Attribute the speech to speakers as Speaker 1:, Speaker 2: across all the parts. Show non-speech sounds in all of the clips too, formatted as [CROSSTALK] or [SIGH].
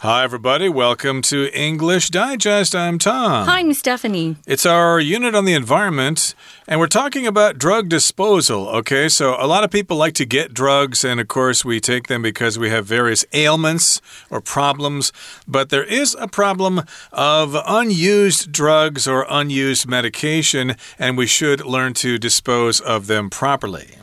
Speaker 1: Hi, everybody. Welcome to English Digest. I'm Tom.
Speaker 2: Hi, I'm Stephanie.
Speaker 1: It's our unit on the environment, and we're talking about drug disposal. Okay, so a lot of people like to get drugs, and of course, we take them because we have various ailments or problems. But there is a problem of unused drugs or unused medication, and we should learn to dispose of them properly.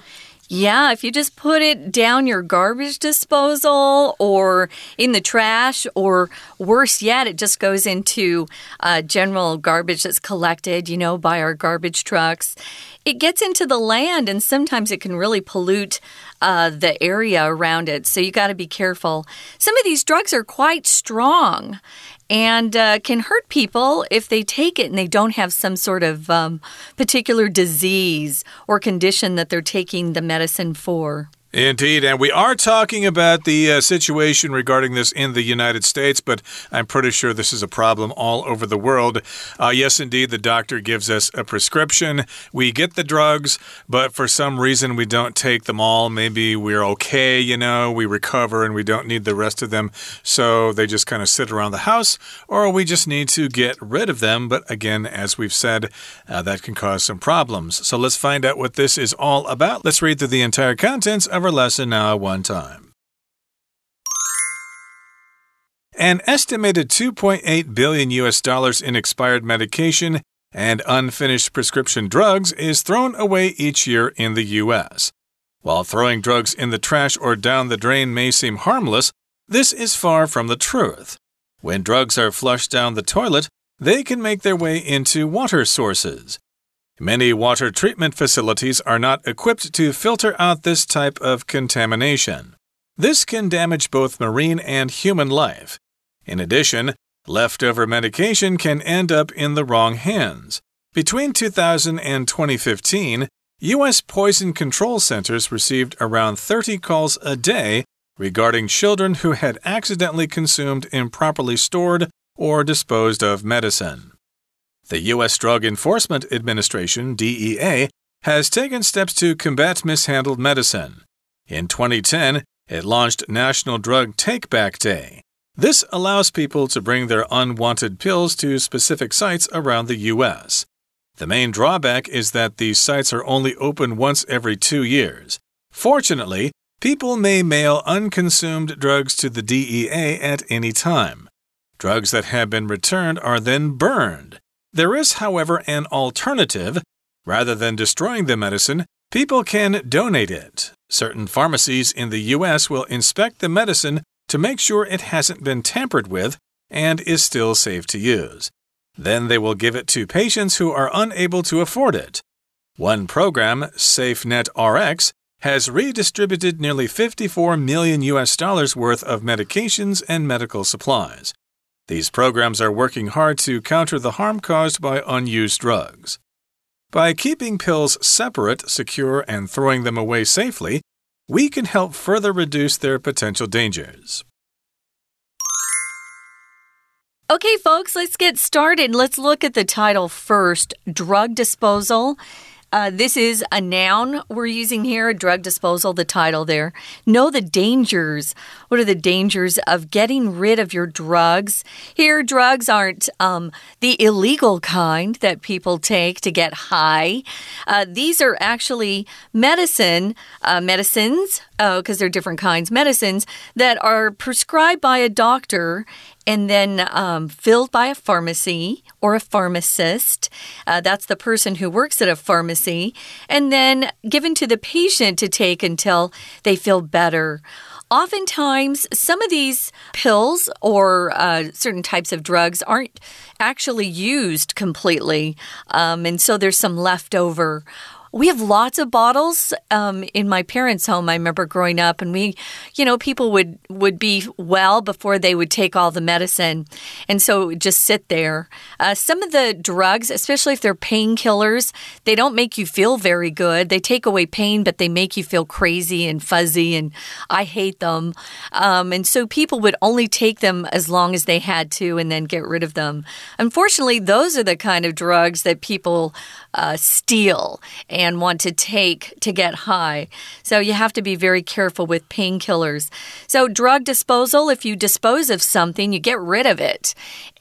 Speaker 2: Yeah, if you just put it down your garbage disposal or in the trash, or worse yet, it just goes into uh, general garbage that's collected, you know, by our garbage trucks. It gets into the land, and sometimes it can really pollute uh, the area around it. So you got to be careful. Some of these drugs are quite strong, and uh, can hurt people if they take it and they don't have some sort of um, particular disease or condition that they're taking the medicine for.
Speaker 1: Indeed, and we are talking about the uh, situation regarding this in the United States, but I'm pretty sure this is a problem all over the world. Uh, yes, indeed, the doctor gives us a prescription. We get the drugs, but for some reason we don't take them all. Maybe we're okay, you know, we recover and we don't need the rest of them, so they just kind of sit around the house, or we just need to get rid of them. But again, as we've said, uh, that can cause some problems. So let's find out what this is all about. Let's read through the entire contents of our lesson now one time. An estimated 2.8 billion US dollars in expired medication and unfinished prescription drugs is thrown away each year in the US. While throwing drugs in the trash or down the drain may seem harmless, this is far from the truth. When drugs are flushed down the toilet, they can make their way into water sources. Many water treatment facilities are not equipped to filter out this type of contamination. This can damage both marine and human life. In addition, leftover medication can end up in the wrong hands. Between 2000 and 2015, U.S. poison control centers received around 30 calls a day regarding children who had accidentally consumed improperly stored or disposed of medicine. The U.S. Drug Enforcement Administration, DEA, has taken steps to combat mishandled medicine. In 2010, it launched National Drug Take Back Day. This allows people to bring their unwanted pills to specific sites around the U.S. The main drawback is that these sites are only open once every two years. Fortunately, people may mail unconsumed drugs to the DEA at any time. Drugs that have been returned are then burned. There is, however, an alternative. Rather than destroying the medicine, people can donate it. Certain pharmacies in the U.S. will inspect the medicine to make sure it hasn't been tampered with and is still safe to use. Then they will give it to patients who are unable to afford it. One program, SafeNet RX, has redistributed nearly 54 million US dollars worth of medications and medical supplies. These programs are working hard to counter the harm caused by unused drugs. By keeping pills separate, secure, and throwing them away safely, we can help further reduce their potential dangers.
Speaker 2: Okay, folks, let's get started. Let's look at the title first drug disposal. Uh, this is a noun we're using here, drug disposal, the title there. Know the dangers. What are the dangers of getting rid of your drugs? Here, drugs aren't um, the illegal kind that people take to get high. Uh, these are actually medicine, uh, medicines, because oh, they're different kinds, medicines that are prescribed by a doctor and then um, filled by a pharmacy or a pharmacist. Uh, that's the person who works at a pharmacy, and then given to the patient to take until they feel better. Oftentimes, some of these pills or uh, certain types of drugs aren't actually used completely, um, and so there's some leftover we have lots of bottles um, in my parents' home. I remember growing up, and we, you know, people would would be well before they would take all the medicine, and so just sit there. Uh, some of the drugs, especially if they're painkillers, they don't make you feel very good. They take away pain, but they make you feel crazy and fuzzy, and I hate them. Um, and so people would only take them as long as they had to, and then get rid of them. Unfortunately, those are the kind of drugs that people uh, steal and want to take to get high. So you have to be very careful with painkillers. So, drug disposal, if you dispose of something, you get rid of it.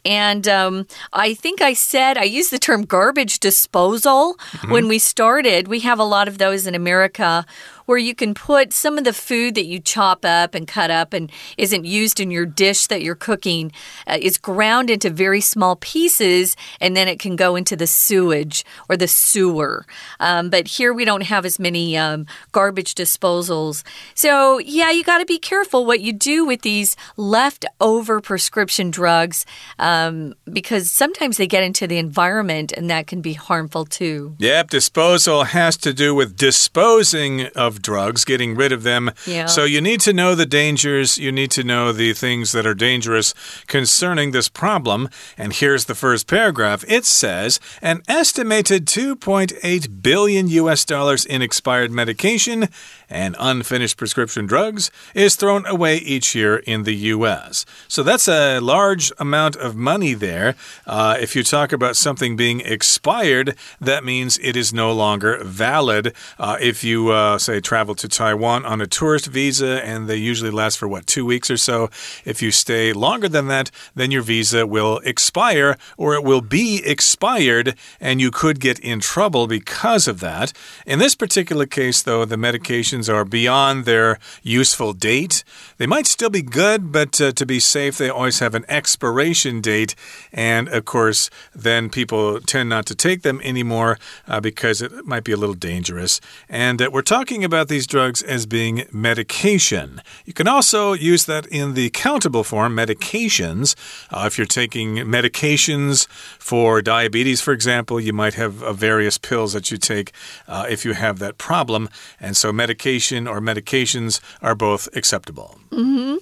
Speaker 2: And um, I think I said, I used the term garbage disposal mm -hmm. when we started. We have a lot of those in America where you can put some of the food that you chop up and cut up and isn't used in your dish that you're cooking uh, is ground into very small pieces and then it can go into the sewage or the sewer. Um, but here we don't have as many um, garbage disposals. So, yeah, you got to be careful what you do with these leftover prescription drugs um, Um, because sometimes they get into the environment and that can be harmful too.
Speaker 1: Yep, disposal has to do with disposing of of drugs, getting rid of them.
Speaker 2: Yeah.
Speaker 1: So you need to know the dangers. You need to know the things that are dangerous concerning this problem. And here's the first paragraph. It says an estimated 2.8 billion US dollars in expired medication and unfinished prescription drugs is thrown away each year in the U.S. So that's a large amount of money there. Uh, if you talk about something being expired, that means it is no longer valid. Uh, if you, uh, say, travel to Taiwan on a tourist visa and they usually last for what, two weeks or so, if you stay longer than that, then your visa will expire or it will be expired and you could get in trouble because of that. In this particular case, though, the medications are beyond their useful date. They might still be good, but uh, to be safe, they always have an expiration date. And of course, then people tend not to take them anymore uh, because it might be a little dangerous. And uh, we're talking about these drugs as being medication. You can also use that in the countable form, medications. Uh, if you're taking medications for diabetes, for example, you might have uh, various pills that you take uh, if you have that problem. And so, medication or medications are both acceptable.
Speaker 2: Mm -hmm.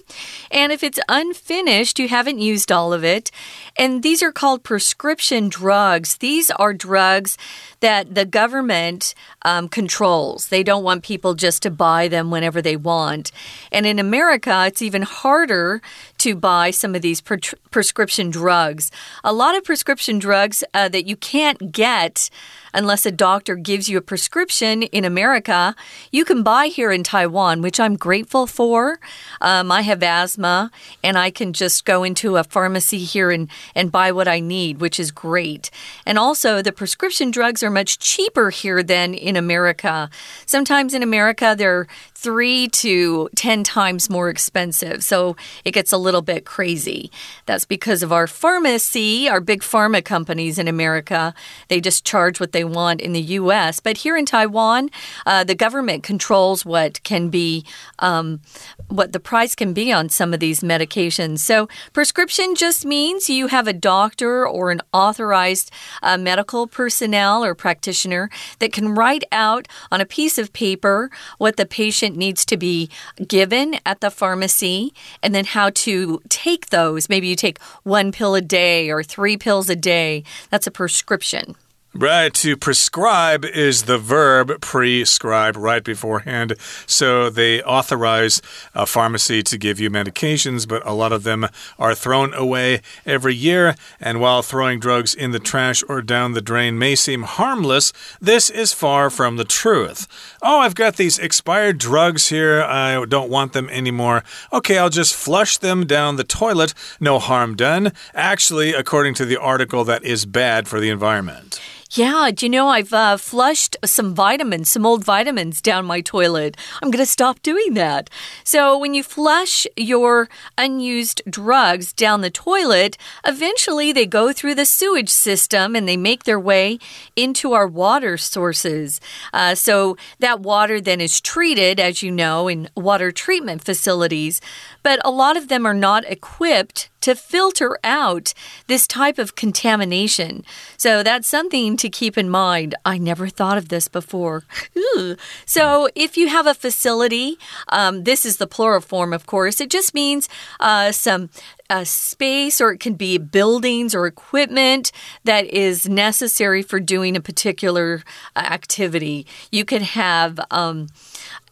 Speaker 2: And if it's unfinished, you haven't used all of it. And these are called prescription drugs. These are drugs that the government um, controls. They don't want people just to buy them whenever they want. And in America, it's even harder to buy some of these pre prescription drugs. A lot of prescription drugs uh, that you can't get unless a doctor gives you a prescription in America, you can buy here in Taiwan, which I'm grateful for. Um, I have asthma, and I can just go into a pharmacy here and, and buy what I need, which is great. And also, the prescription drugs are much cheaper here than in America. Sometimes in America, they're three to 10 times more expensive. So it gets a little bit crazy. That's because of our pharmacy, our big pharma companies in America. They just charge what they want in the US. But here in Taiwan, uh, the government controls what can be, um, what the price can be on some of these medications. So prescription just means you have a doctor or an authorized uh, medical personnel or practitioner that can write out on a piece of paper what the patient needs to be given at the pharmacy and then how to take those. Maybe you take one pill a day or three pills a day. That's a prescription.
Speaker 1: Right, to prescribe is the verb prescribe right beforehand. So they authorize a pharmacy to give you medications, but a lot of them are thrown away every year. And while throwing drugs in the trash or down the drain may seem harmless, this is far from the truth. Oh, I've got these expired drugs here. I don't want them anymore. Okay, I'll just flush them down the toilet. No harm done. Actually, according to the article, that is bad for the environment.
Speaker 2: Yeah, do you know I've uh, flushed some vitamins, some old vitamins down my toilet. I'm going to stop doing that. So, when you flush your unused drugs down the toilet, eventually they go through the sewage system and they make their way into our water sources. Uh, so, that water then is treated, as you know, in water treatment facilities. But a lot of them are not equipped to filter out this type of contamination. So that's something to keep in mind. I never thought of this before. [LAUGHS] so if you have a facility, um, this is the plural form, of course, it just means uh, some a space or it can be buildings or equipment that is necessary for doing a particular uh, activity. You could have um,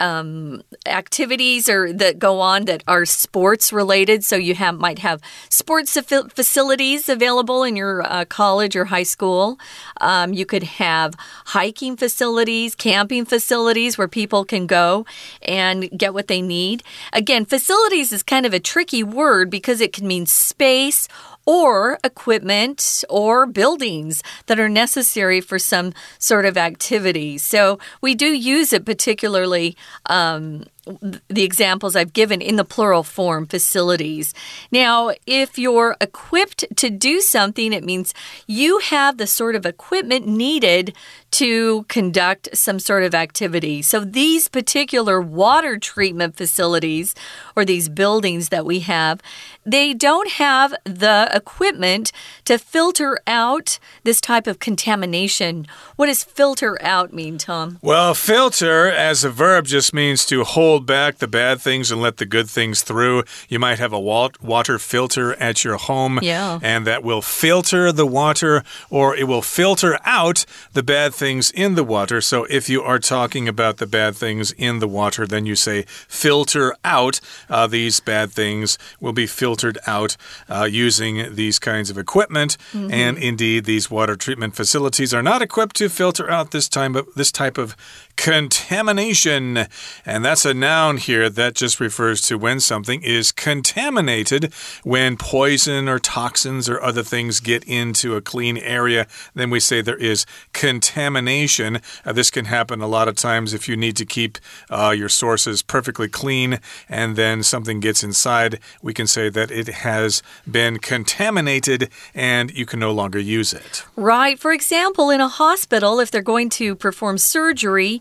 Speaker 2: um, activities or that go on that are sports related. So you have might have sports facilities available in your uh, college or high school. Um, you could have hiking facilities, camping facilities where people can go and get what they need. Again, facilities is kind of a tricky word because it can mean space or equipment or buildings that are necessary for some sort of activity. So we do use it particularly um, the examples I've given in the plural form facilities. Now, if you're equipped to do something, it means you have the sort of equipment needed to conduct some sort of activity. So, these particular water treatment facilities or these buildings that we have, they don't have the equipment to filter out this type of contamination. What does filter out mean, Tom?
Speaker 1: Well, filter as a verb just means to hold back the bad things and let the good things through. You might have a water filter at your home,
Speaker 2: yeah.
Speaker 1: and that will filter the water or it will filter out the bad things in the water. So if you are talking about the bad things in the water, then you say filter out. Uh, these bad things will be filtered out uh, using these kinds of equipment. Mm -hmm. And indeed, these water treatment facilities are not equipped to filter out this time of this type of contamination. And that's a noun here that just refers to when something is contaminated, when poison or toxins or other things get into a clean area, then we say there is contamination. Uh, this can happen a lot of times if you need to keep uh, your sources perfectly clean and then something gets inside, we can say that it has been contaminated and you can no longer use it.
Speaker 2: Right. For example, in a hospital, if they're going to perform surgery,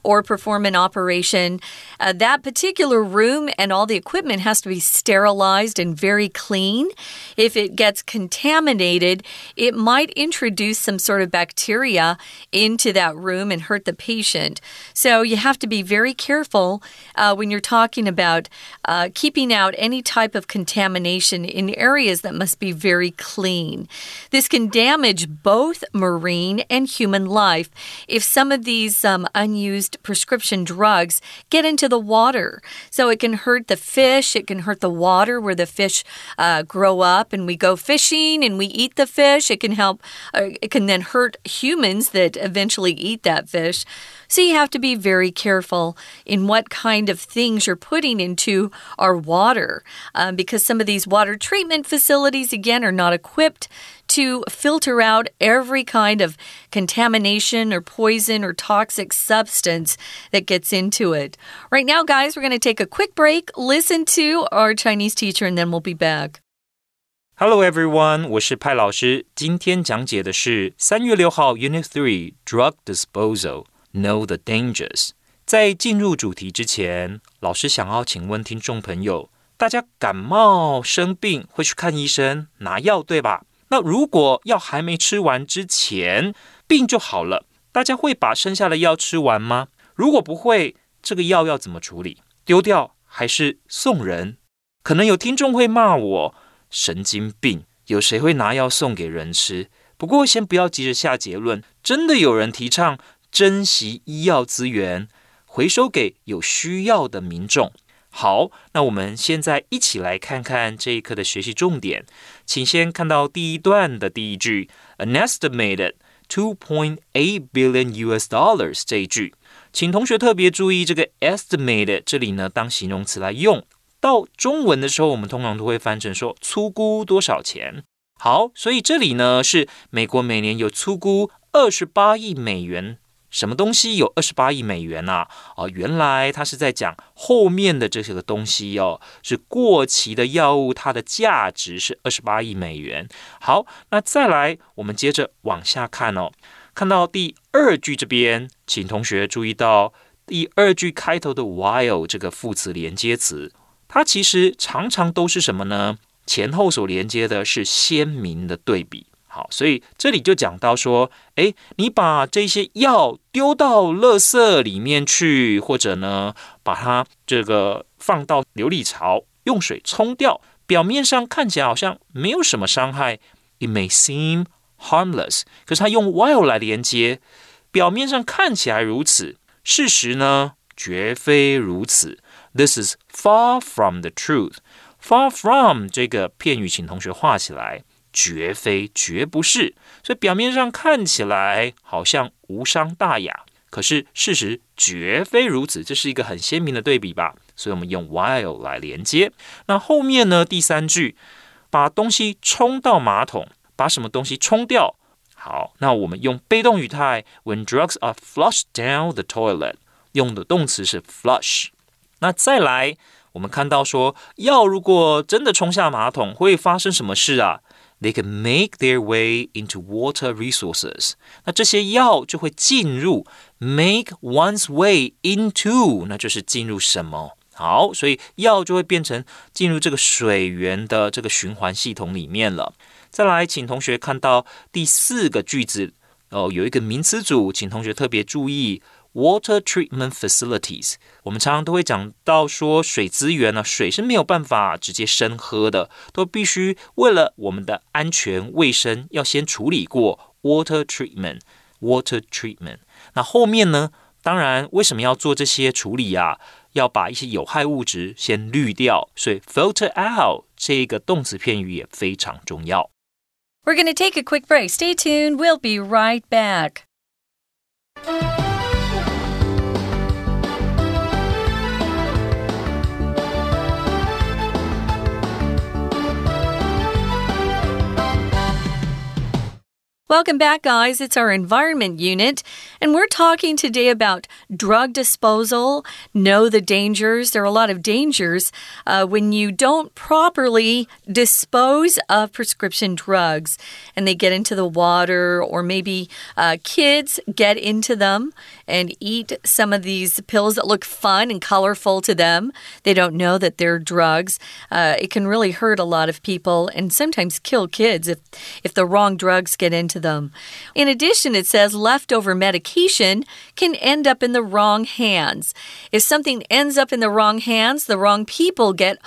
Speaker 2: or perform an operation, uh, that particular room and all the equipment has to be sterilized and very clean. If it gets contaminated, it might introduce some sort of bacteria into that room and hurt the patient. So you have to be very careful uh, when you're talking about uh, keeping out any type of contamination in areas that must be very clean. This can damage both marine and human life if some of these um, unused used prescription drugs get into the water. So it can hurt the fish, it can hurt the water where the fish uh, grow up, and we go fishing and we eat the fish. It can help, uh, it can then hurt humans that eventually eat that fish. So you have to be very careful in what kind of things you're putting into our water um, because some of these water treatment facilities, again, are not equipped to filter out every kind of contamination or poison or toxic substance that gets into it. Right now, guys, we're going to take a quick break, listen to our Chinese teacher, and then we'll be back.
Speaker 3: Hello everyone，我是派老师。今天讲解的是三月六号 Unit Three Drug Disposal。 Know the dangers。在进入主题之前，老师想要请问听众朋友：大家感冒生病会去看医生拿药，对吧？那如果药还没吃完之前病就好了，大家会把剩下的药吃完吗？如果不会，这个药要怎么处理？丢掉还是送人？可能有听众会骂我神经病，有谁会拿药送给人吃？不过先不要急着下结论，真的有人提倡。珍惜医药资源，回收给有需要的民众。好，那我们现在一起来看看这一课的学习重点。请先看到第一段的第一句，an estimated two point eight billion U.S. dollars 这一句，请同学特别注意这个 estimated 这里呢当形容词来用。到中文的时候，我们通常都会翻成说粗估多少钱。好，所以这里呢是美国每年有粗估二十八亿美元。什么东西有二十八亿美元啊？哦，原来他是在讲后面的这些个东西哦，是过期的药物，它的价值是二十八亿美元。好，那再来，我们接着往下看哦，看到第二句这边，请同学注意到第二句开头的 while 这个副词连接词，它其实常常都是什么呢？前后所连接的是鲜明的对比。好，所以这里就讲到说，诶，你把这些药丢到垃圾里面去，或者呢，把它这个放到琉璃槽，用水冲掉，表面上看起来好像没有什么伤害，it may seem harmless，可是它用 while 来连接，表面上看起来如此，事实呢？绝非如此。This is far from the truth. Far from 这个片语，请同学画起来。绝非，绝不是。所以表面上看起来好像无伤大雅，可是事实绝非如此。这是一个很鲜明的对比吧？所以我们用 while 来连接。那后面呢？第三句，把东西冲到马桶，把什么东西冲掉？好，那我们用被动语态，When drugs are flushed down the toilet，用的动词是 flush。那再来，我们看到说，药如果真的冲下马桶，会发生什么事啊？They can make their way into water resources。那这些药就会进入 make one's way into，那就是进入什么？好，所以药就会变成进入这个水源的这个循环系统里面了。再来，请同学看到第四个句子哦，有一个名词组，请同学特别注意 ：water treatment facilities。我们常常都会讲到说，水资源呢，水是没有办法直接生喝的，都必须为了我们的安全卫生，要先处理过 water treatment。water treatment。那后面呢？当然，为什么要做这些处理呀？要把一些有害物质先滤掉，所以 filter out 这个动词片语也非常重要。
Speaker 2: We're going to take a quick break. Stay tuned. We'll be right back. Welcome back, guys. It's our environment unit, and we're talking today about drug disposal. Know the dangers. There are a lot of dangers uh, when you don't properly dispose of prescription drugs and they get into the water, or maybe uh, kids get into them and eat some of these pills that look fun and colorful to them. They don't know that they're drugs. Uh, it can really hurt a lot of people and sometimes kill kids if, if the wrong drugs get into them. In addition, it says leftover medication can end up in the wrong hands. If something ends up in the wrong hands, the wrong people get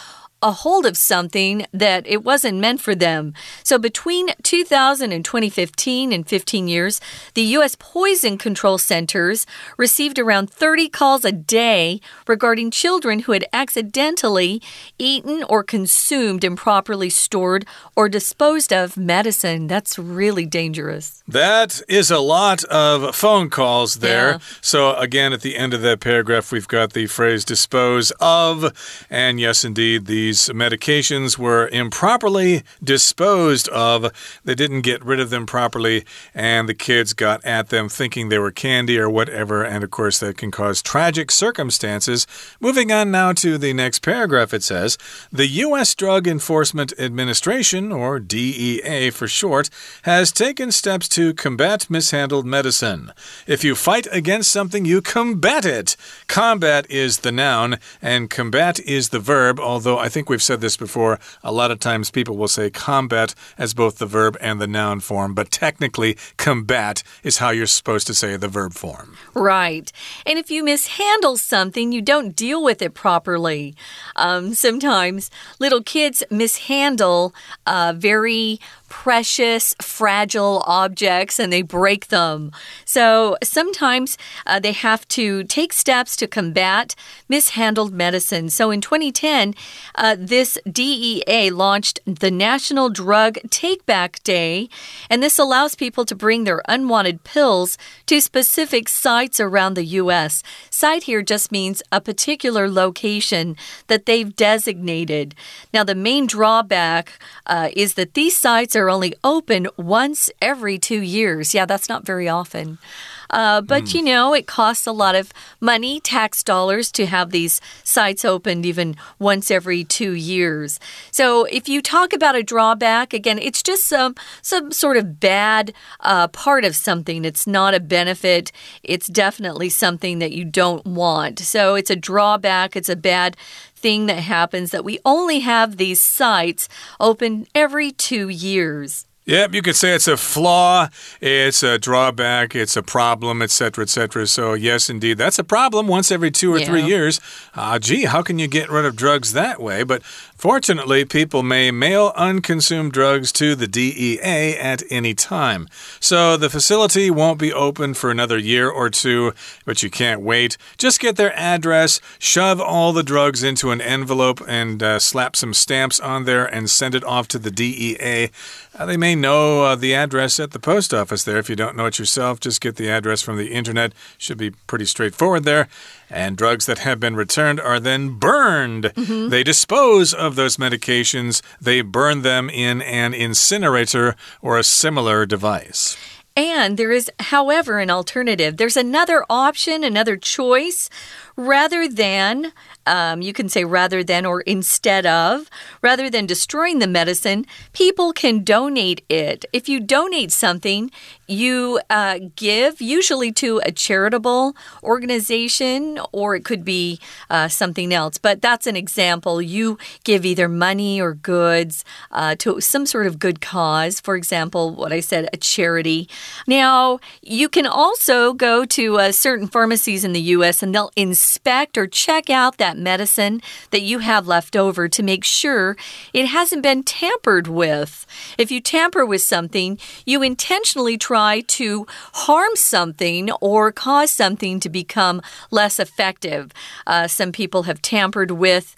Speaker 2: a hold of something that it wasn't meant for them. So between 2000 and 2015, in 15 years, the U.S. Poison Control Centers received around 30 calls a day regarding children who had accidentally eaten or consumed improperly stored or disposed of medicine. That's really dangerous.
Speaker 1: That is a lot of phone calls there. Yeah. So, again, at the end of that paragraph, we've got the phrase dispose of. And yes, indeed, these these medications were improperly disposed of. They didn't get rid of them properly, and the kids got at them thinking they were candy or whatever. And of course, that can cause tragic circumstances. Moving on now to the next paragraph, it says The U.S. Drug Enforcement Administration, or DEA for short, has taken steps to combat mishandled medicine. If you fight against something, you combat it. Combat is the noun, and combat is the verb, although I think think we've said this before. A lot of times people will say combat as both the verb and the noun form, but technically, combat is how you're supposed to say the verb form.
Speaker 2: Right. And if you mishandle something, you don't deal with it properly. Um, sometimes little kids mishandle uh, very precious, fragile objects and they break them. So sometimes uh, they have to take steps to combat mishandled medicine. So in 2010, uh, this DEA launched the National Drug Take Back Day, and this allows people to bring their unwanted pills to specific sites around the U.S. Site here just means a particular location that they've designated. Now, the main drawback uh, is that these sites are are only open once every two years. Yeah, that's not very often. Uh, but mm. you know, it costs a lot of money, tax dollars, to have these sites opened even once every two years. So if you talk about a drawback, again, it's just some some sort of bad uh, part of something. It's not a benefit. It's definitely something that you don't want. So it's a drawback. It's a bad thing that happens that we only have these sites open every two years.
Speaker 1: Yep, you could say it's a flaw, it's a drawback, it's a problem, etc., etc. So, yes, indeed, that's a problem once every two or yeah. three years. Uh, gee, how can you get rid of drugs that way? But Fortunately, people may mail unconsumed drugs to the DEA at any time. So the facility won't be open for another year or two, but you can't wait. Just get their address, shove all the drugs into an envelope, and uh, slap some stamps on there and send it off to the DEA. Uh, they may know uh, the address at the post office there. If you don't know it yourself, just get the address from the internet. Should be pretty straightforward there. And drugs that have been returned are then burned. Mm -hmm. They dispose of those medications, they burn them in an incinerator or a similar device.
Speaker 2: And there is, however, an alternative. There's another option, another choice rather than, um, you can say rather than or instead of, rather than destroying the medicine, people can donate it. If you donate something, you uh, give usually to a charitable organization or it could be uh, something else. But that's an example. You give either money or goods uh, to some sort of good cause. For example, what I said, a charity. Now, you can also go to uh, certain pharmacies in the U.S. and they'll inspect or check out that medicine that you have left over to make sure it hasn't been tampered with. If you tamper with something, you intentionally try to harm something or cause something to become less effective. Uh, some people have tampered with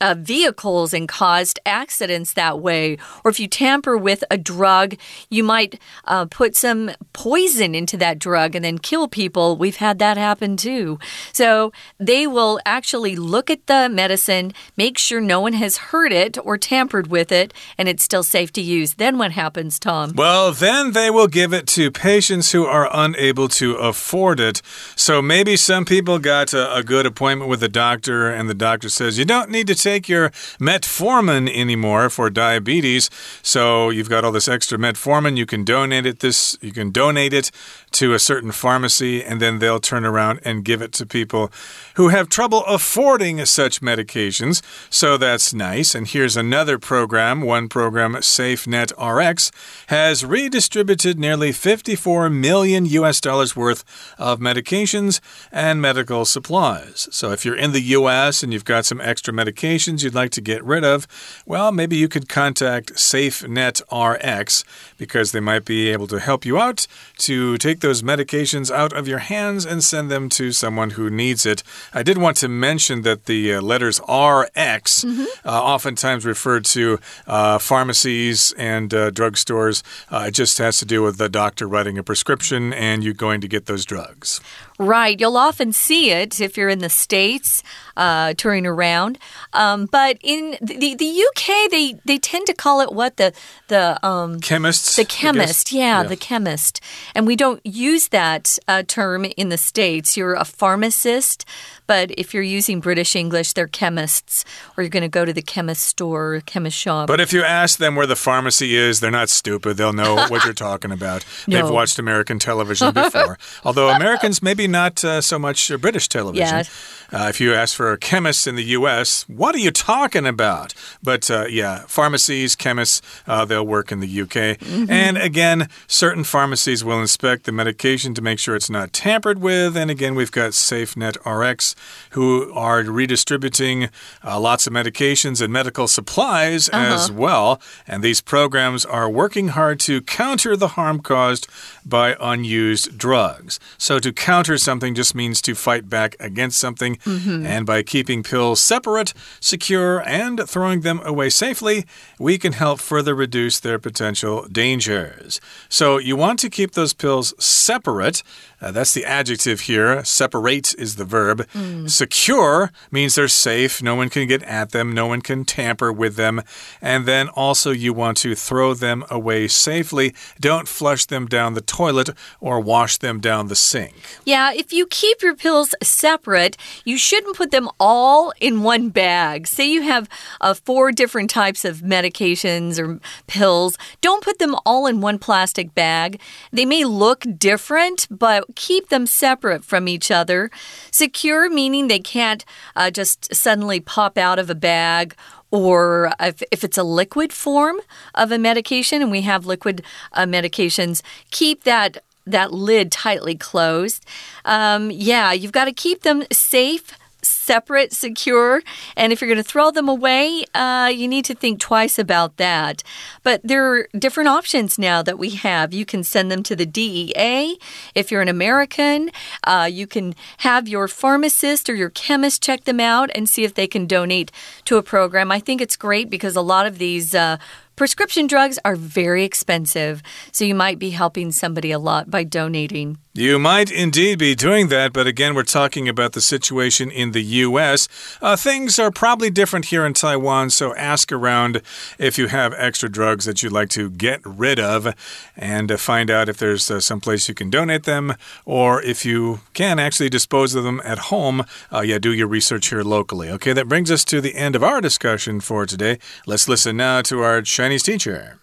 Speaker 2: uh, vehicles and caused accidents that way. Or if you tamper with a drug, you might uh, put some poison into that drug and then kill people. We've had that happen too. So they will actually look at the medicine, make sure no one has hurt it or tampered with it, and it's still safe to use. Then what happens, Tom?
Speaker 1: Well, then they will give it to patients who are unable to afford it. So maybe some people got a, a good appointment with a doctor, and the doctor says, You don't need to take take your metformin anymore for diabetes. So you've got all this extra metformin. You can donate it. This you can donate it to a certain pharmacy, and then they'll turn around and give it to people who have trouble affording such medications. So that's nice. And here's another program. One program, SafeNet RX, has redistributed nearly 54 million US dollars worth of medications and medical supplies. So if you're in the US and you've got some extra medications you'd like to get rid of, well, maybe you could contact SafeNet RX because they might be able to help you out to take take those medications out of your hands and send them to someone who needs it. I did want to mention that the uh, letters RX mm -hmm. uh, oftentimes refer to uh, pharmacies and uh, drugstores. Uh, it just has to do with the doctor writing a prescription and you going to get those drugs.
Speaker 2: Right. You'll often see it if you're in the States uh, touring around. Um, but in the, the UK, they, they tend to call it what? The, the um,
Speaker 1: chemist.
Speaker 2: The chemist. Yeah, yeah, the chemist. And we don't use that uh, term in the States. You're a pharmacist, but if you're using British English, they're chemists, or you're going to go to the chemist store, chemist shop.
Speaker 1: But if you ask them where the pharmacy is, they're not stupid. They'll know [LAUGHS] what you're talking about. No. They've watched American television before. [LAUGHS] Although Americans, maybe not uh, so much uh, British television. Yeah. Uh, if you ask for a chemist in the U.S., what are you talking about? But uh, yeah, pharmacies, chemists, uh, they'll work in the U.K. Mm -hmm. And again, certain pharmacies will inspect the medication to make sure it's not tampered with. And again, we've got SafeNet RX who are redistributing uh, lots of medications and medical supplies uh -huh. as well. And these programs are working hard to counter the harm caused by unused drugs. So to counter something just means to fight back against something. Mm -hmm. And by keeping pills separate, secure, and throwing them away safely, we can help further reduce their potential dangers. So you want to keep those pills separate. Uh, that's the adjective here. Separate is the verb. Mm. Secure means they're safe. No one can get at them. No one can tamper with them. And then also you want to throw them away safely. Don't flush them down the toilet or wash them down the sink.
Speaker 2: Yeah, if you keep your pills separate, you shouldn't put them all in one bag. Say you have uh, four different types of medications or pills. Don't put them all in one plastic bag. They may look different, but keep them separate from each other. Secure, meaning they can't uh, just suddenly pop out of a bag or if, if, it's a liquid form of a medication and we have liquid uh, medications, keep that that lid tightly closed. Um, yeah, you've got to keep them safe separate, secure. And if you're going to throw them away, uh, you need to think twice about that. But there are different options now that we have. You can send them to the DEA if you're an American. Uh, you can have your pharmacist or your chemist check them out and see if they can donate to a program. I think it's great because a lot of these. Uh, Prescription drugs are very expensive, so you might be helping somebody a lot by donating.
Speaker 1: You might indeed be doing that, but again, we're talking about the situation in the U.S. Uh, things are probably different here in Taiwan, so ask around if you have extra drugs that you'd like to get rid of and uh, find out if there's uh, some place you can donate them or if you can actually dispose of them at home. Uh, yeah, do your research here locally. Okay, that brings us to the end of our discussion for today. Let's listen now to our Chinese teacher.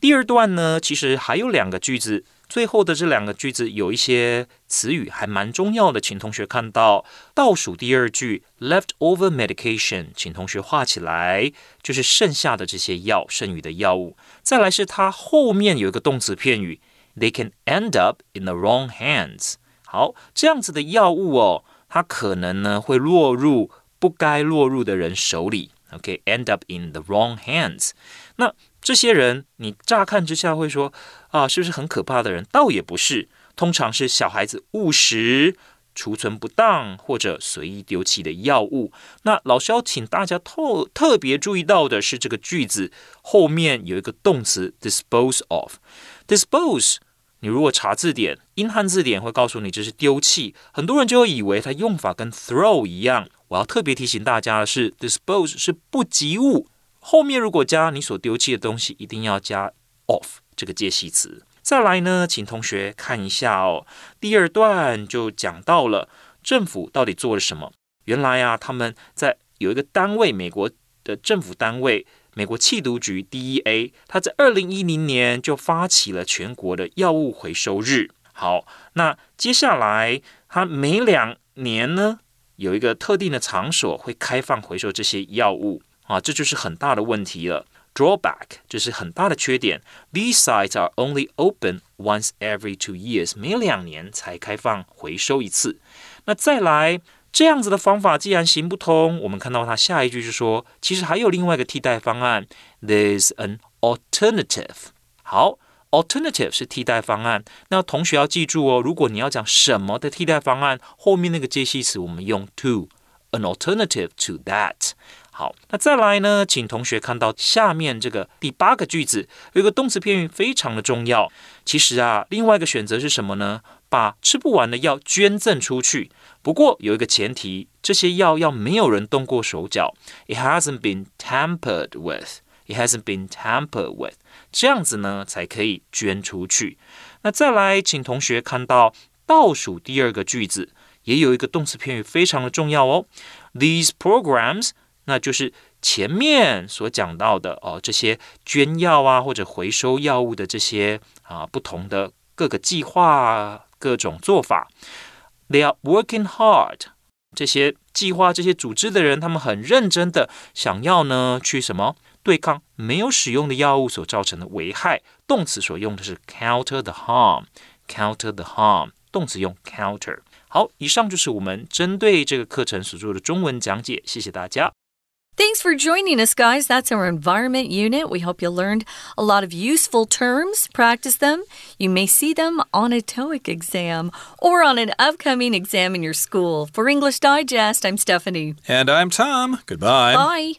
Speaker 3: 第二段呢，其实还有两个句子 最后的这两个句子有一些词语还蛮重要的，请同学看到倒数第二句 leftover medication，请同学画起来，就是剩下的这些药，剩余的药物。再来是它后面有一个动词片语，they can end up in the wrong hands。好，这样子的药物哦，它可能呢会落入不该落入的人手里。OK，end up in the wrong hands。那这些人，你乍看之下会说啊，是不是很可怕的人？倒也不是，通常是小孩子误食、储存不当或者随意丢弃的药物。那老师要请大家特特别注意到的是，这个句子后面有一个动词 dispose of。dispose，你如果查字典，英汉字典会告诉你这是丢弃，很多人就会以为它用法跟 throw 一样。我要特别提醒大家的是，dispose 是不及物。后面如果加你所丢弃的东西，一定要加 of 这个介系词。再来呢，请同学看一下哦。第二段就讲到了政府到底做了什么。原来啊，他们在有一个单位，美国的政府单位，美国缉毒局 DEA，他在二零一零年就发起了全国的药物回收日。好，那接下来他每两年呢，有一个特定的场所会开放回收这些药物。啊，这就是很大的问题了。Drawback 就是很大的缺点。These sites are only open once every two years，每两年才开放回收一次。那再来这样子的方法既然行不通，我们看到它下一句是说，其实还有另外一个替代方案。There's an alternative。好，alternative 是替代方案。那同学要记住哦，如果你要讲什么的替代方案，后面那个介系词我们用 to。An alternative to that。 好，那再来呢？请同学看到下面这个第八个句子，有一个动词片语非常的重要。其实啊，另外一个选择是什么呢？把吃不完的药捐赠出去。不过有一个前提，这些药要没有人动过手脚。It hasn't been tampered with. It hasn't been tampered with. 这样子呢，才可以捐出去。那再来，请同学看到倒数第二个句子，也有一个动词片语非常的重要哦。These programs 那就是前面所讲到的哦，这些捐药啊或者回收药物的这些啊不同的各个计划、各种做法。They are working hard。这些计划、这些组织的人，他们很认真的想要呢去什么对抗没有使用的药物所造成的危害。动词所用的是 counter the harm，counter the harm。动词用 counter。好，以上就是我们针对这个课程所做的中文讲解，谢谢大家。
Speaker 2: Thanks for joining us, guys. That's our environment unit. We hope you learned a lot of useful terms. Practice them. You may see them on a TOEIC exam or on an upcoming exam in your school. For English Digest, I'm Stephanie.
Speaker 1: And I'm Tom. Goodbye.
Speaker 2: Bye.